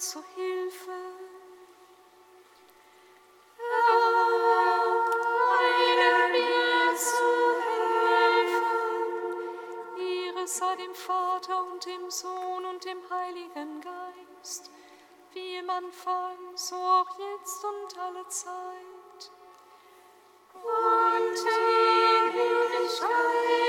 zu Hilfe. Eile mir zu helfen. Ihre sei dem Vater und dem Sohn und dem Heiligen Geist, wie im Anfang, so auch jetzt und alle Zeit. Und die Ewigkeit.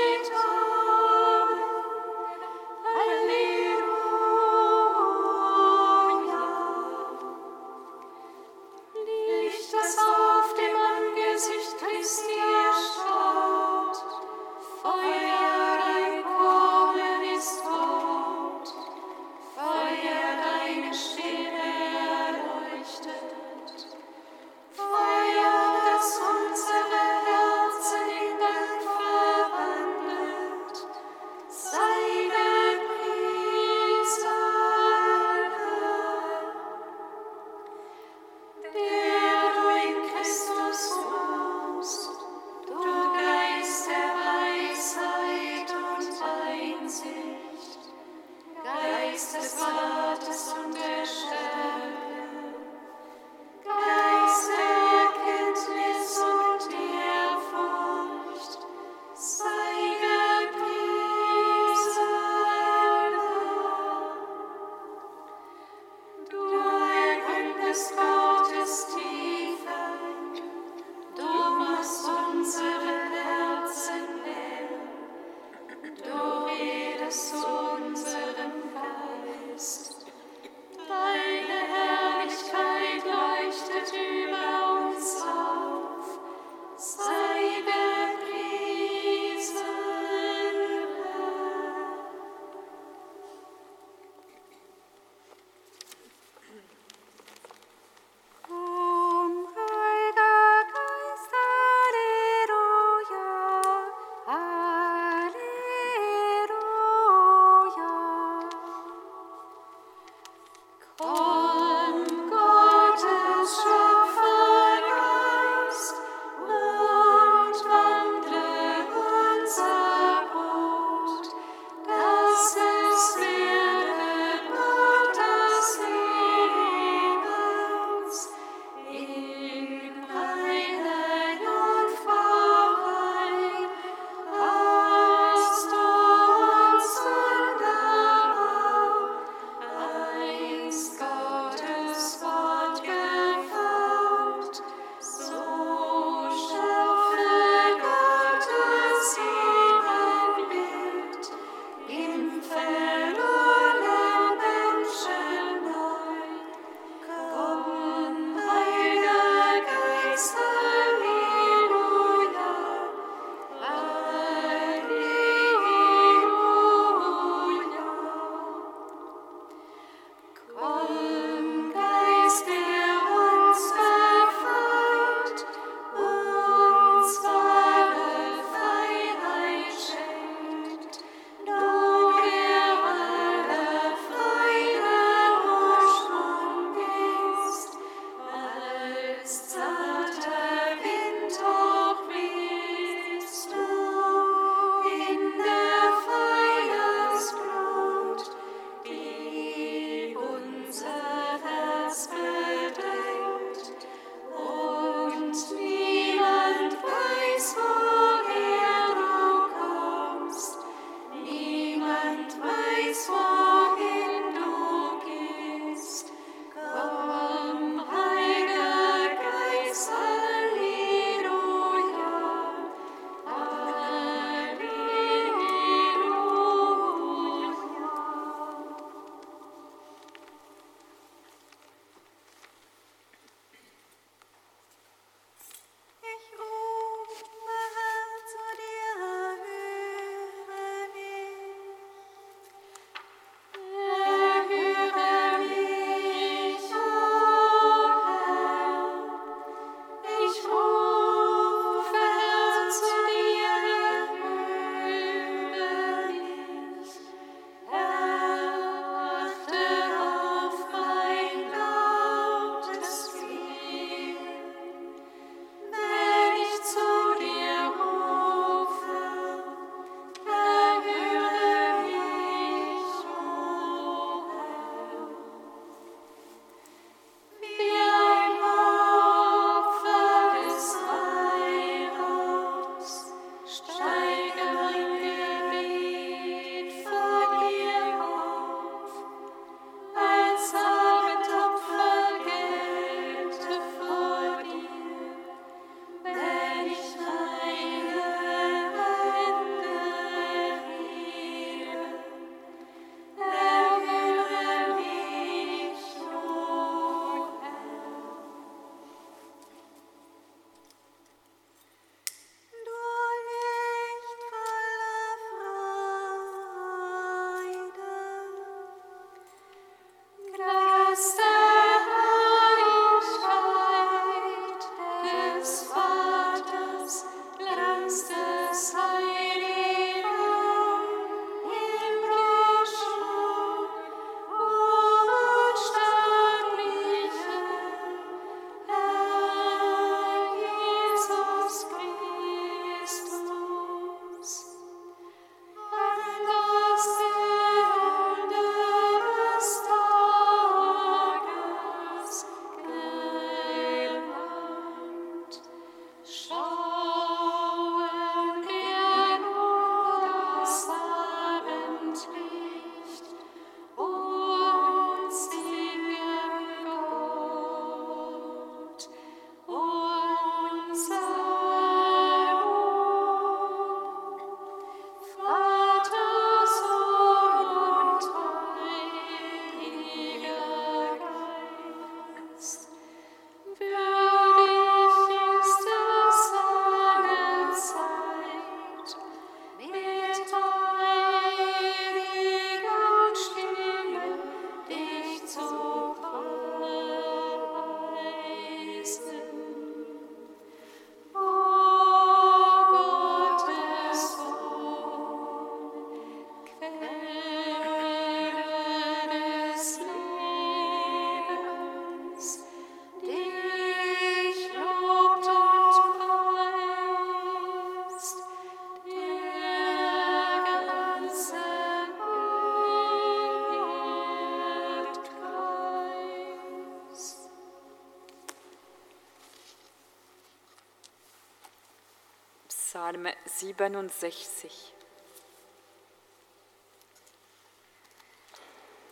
67.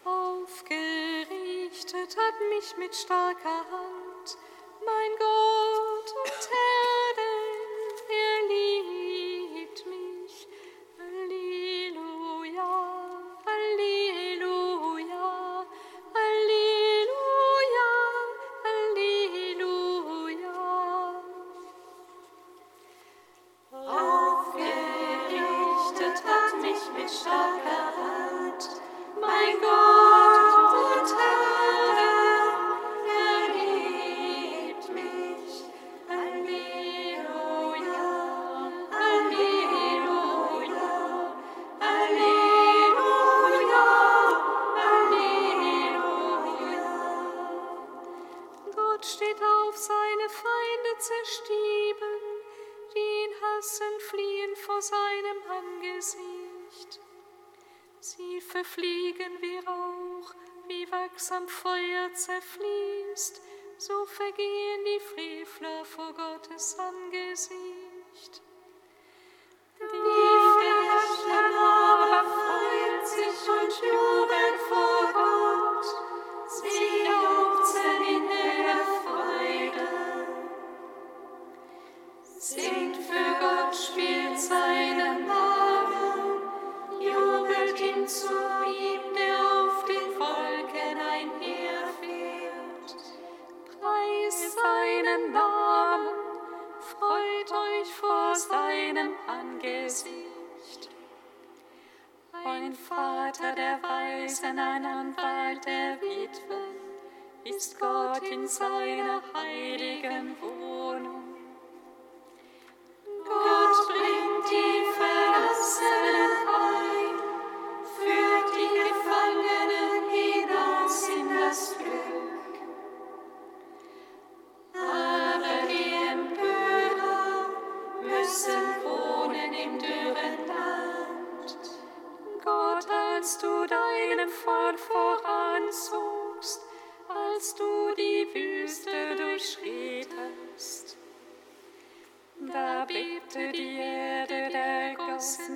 Aufgerichtet hat mich mit starker Hand verfließt, so vergehen die Frevler vor Gottes Angesicht. Die Frevler aber freuen sich und jubeln vor seinen Namen, freut euch vor seinem Angesicht. Ein Vater der Weisen, ein Anwalt der Witwen, ist Gott in seiner heiligen Wohnung. Gott bringt die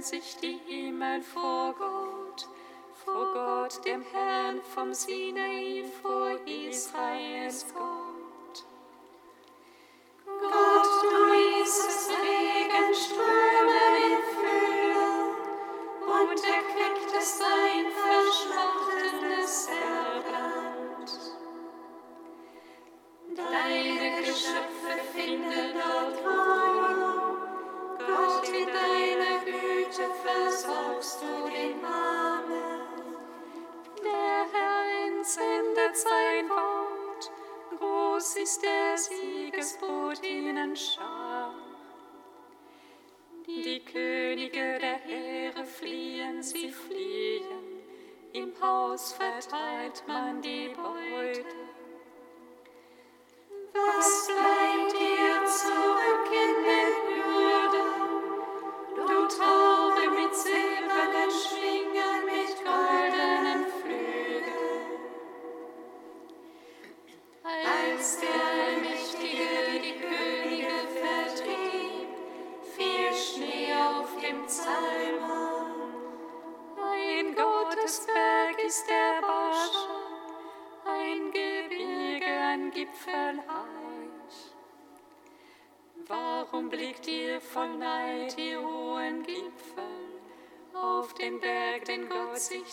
sich die Himmel vor Gott, vor Gott dem Herrn vom Sinai vor Israels Gott. Herz sein Wort, groß ist der Siegesbrot ihnen schar. Die Könige der Heere fliehen, sie fliehen, im Haus verteilt man die Beute.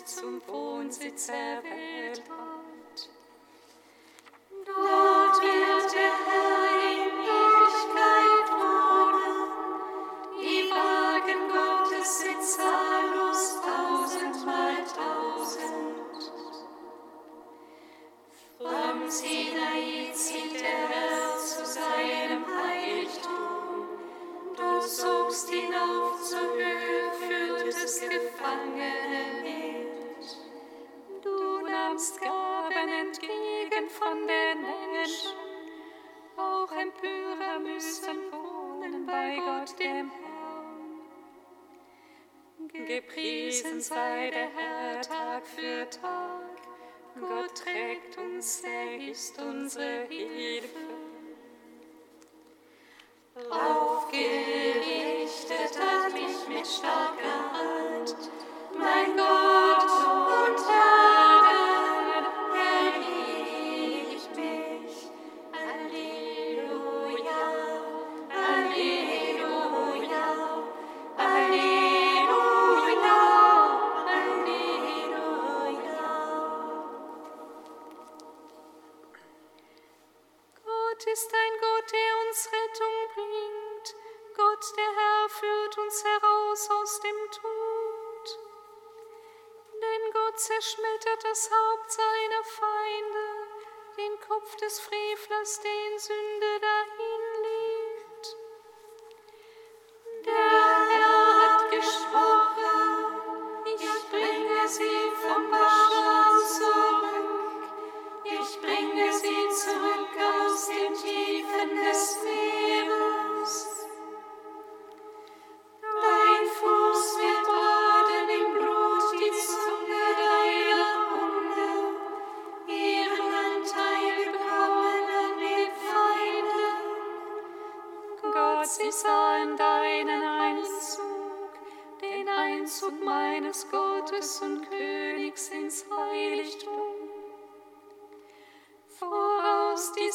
zum Wohnsitz erwählt hat. Dort Gepriesen sei der Herr Tag für Tag. Gott trägt uns, er ist unsere Hilfe. Aufgerichtet hat mich mit stark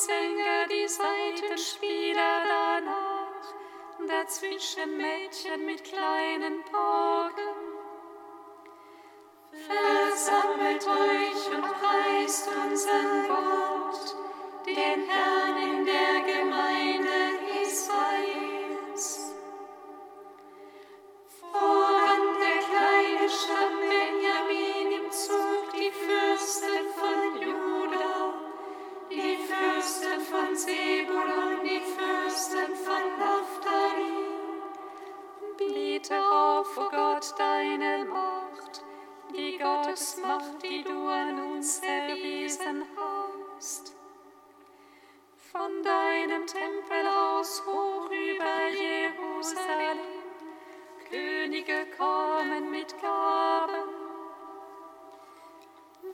Sänger die Seitenspieler danach, dazwischen Mädchen mit kleinen Bogen. die Gottesmacht, die du an uns erwiesen hast. Von deinem Tempel aus hoch über Jerusalem, Könige kommen mit Gaben.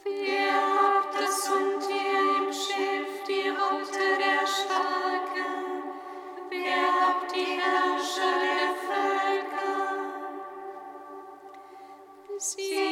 Wir habt es und ihr im Schiff die Rote der Starken, wir habt die Herrscher der Völker. Sie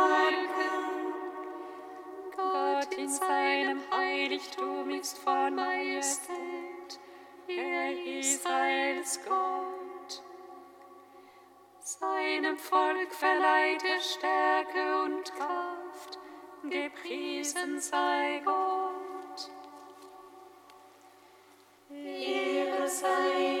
in seinem Heiligtum ist von Majestät. Er ist als Gott. Seinem Volk verleiht er Stärke und Kraft. Gepriesen sei Gott. Ehre sei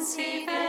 conceive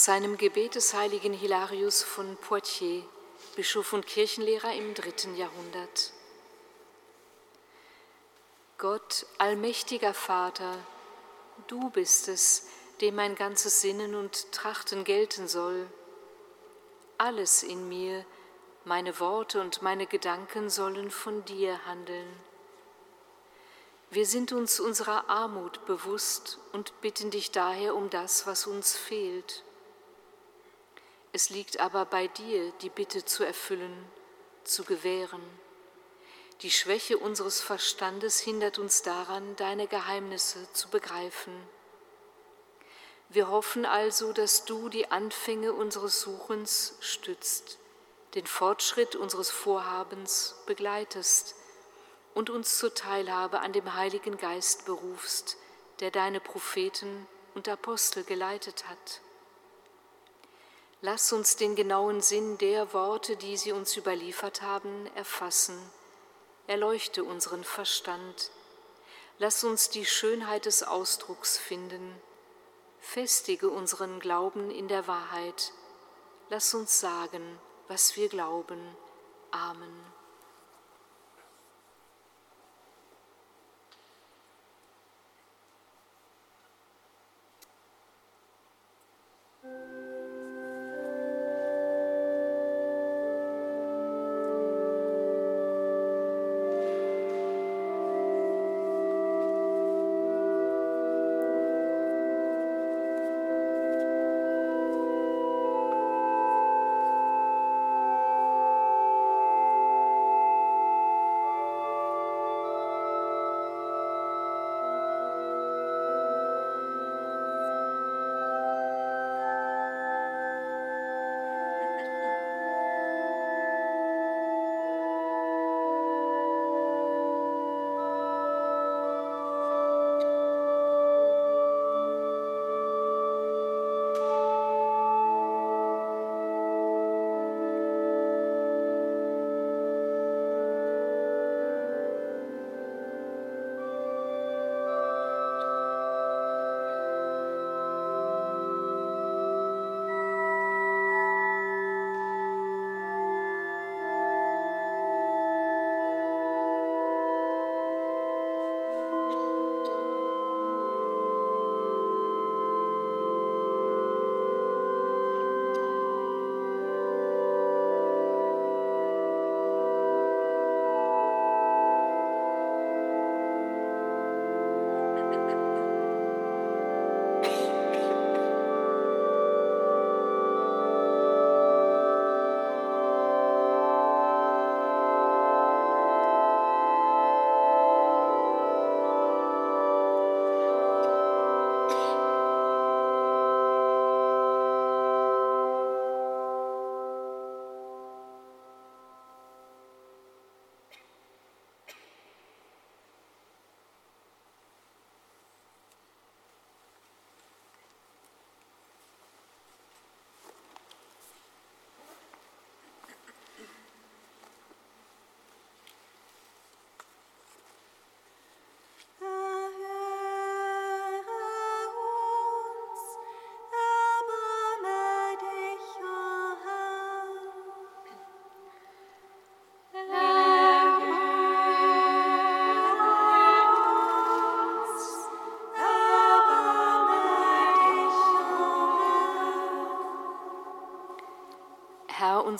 Aus seinem Gebet des heiligen Hilarius von Poitiers, Bischof und Kirchenlehrer im dritten Jahrhundert. Gott, allmächtiger Vater, du bist es, dem mein ganzes Sinnen und Trachten gelten soll. Alles in mir, meine Worte und meine Gedanken sollen von dir handeln. Wir sind uns unserer Armut bewusst und bitten dich daher um das, was uns fehlt. Es liegt aber bei dir, die Bitte zu erfüllen, zu gewähren. Die Schwäche unseres Verstandes hindert uns daran, deine Geheimnisse zu begreifen. Wir hoffen also, dass du die Anfänge unseres Suchens stützt, den Fortschritt unseres Vorhabens begleitest und uns zur Teilhabe an dem Heiligen Geist berufst, der deine Propheten und Apostel geleitet hat. Lass uns den genauen Sinn der Worte, die sie uns überliefert haben, erfassen. Erleuchte unseren Verstand. Lass uns die Schönheit des Ausdrucks finden. Festige unseren Glauben in der Wahrheit. Lass uns sagen, was wir glauben. Amen.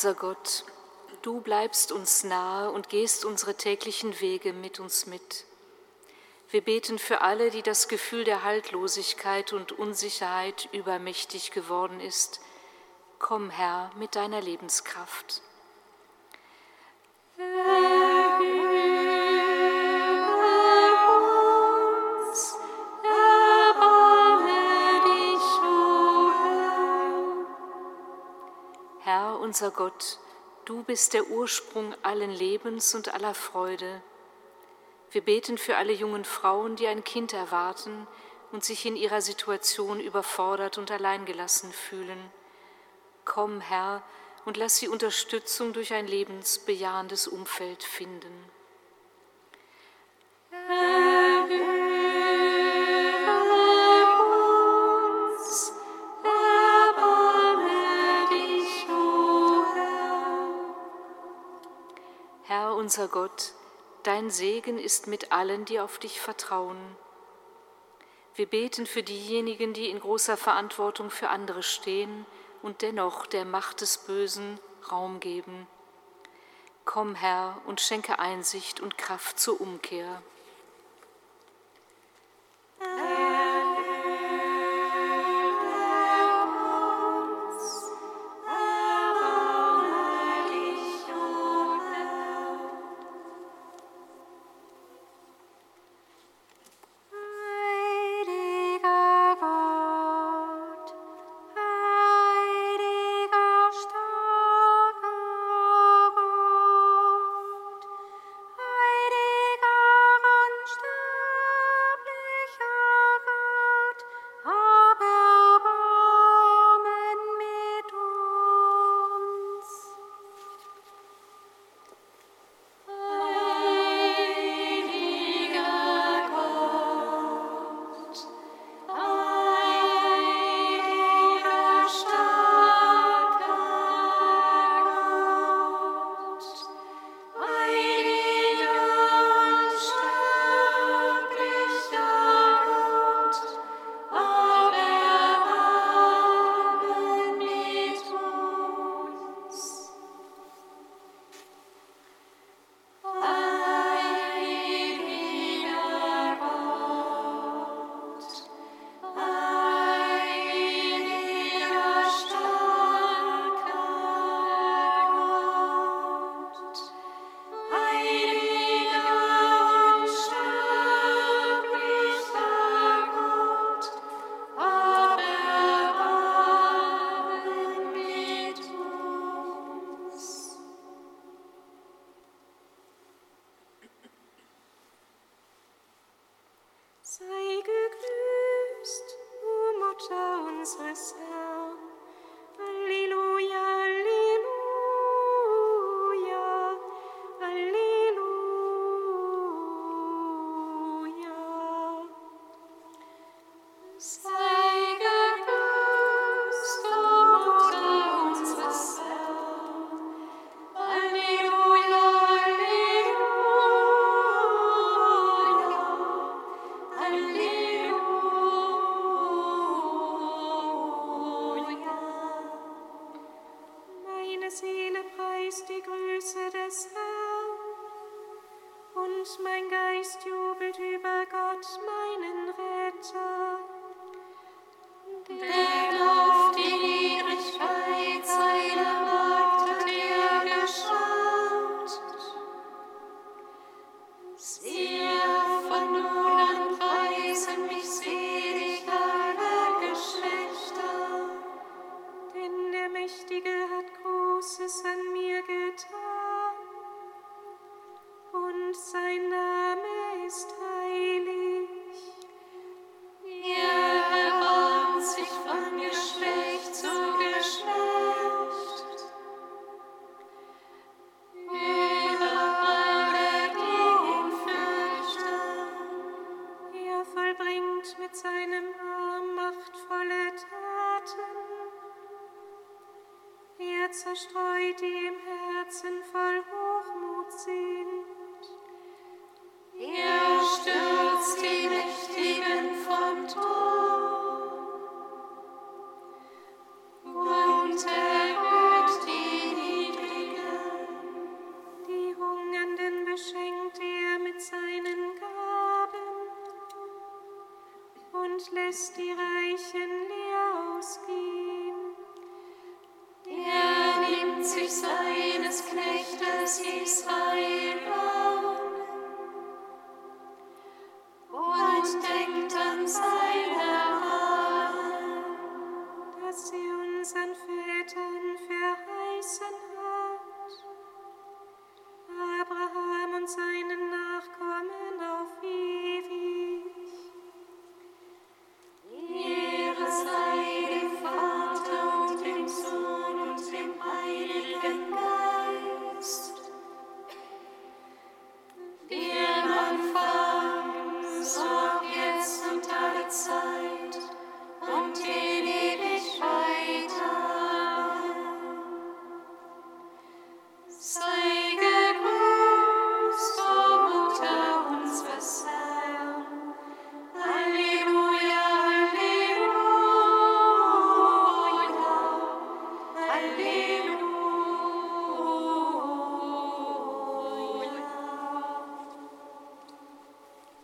Unser Gott, du bleibst uns nahe und gehst unsere täglichen Wege mit uns mit. Wir beten für alle, die das Gefühl der Haltlosigkeit und Unsicherheit übermächtig geworden ist. Komm, Herr, mit deiner Lebenskraft. Unser Gott, du bist der Ursprung allen Lebens und aller Freude. Wir beten für alle jungen Frauen, die ein Kind erwarten und sich in ihrer Situation überfordert und alleingelassen fühlen. Komm, Herr, und lass sie Unterstützung durch ein lebensbejahendes Umfeld finden. Unser Gott, dein Segen ist mit allen, die auf dich vertrauen. Wir beten für diejenigen, die in großer Verantwortung für andere stehen und dennoch der Macht des Bösen Raum geben. Komm, Herr, und schenke Einsicht und Kraft zur Umkehr. seines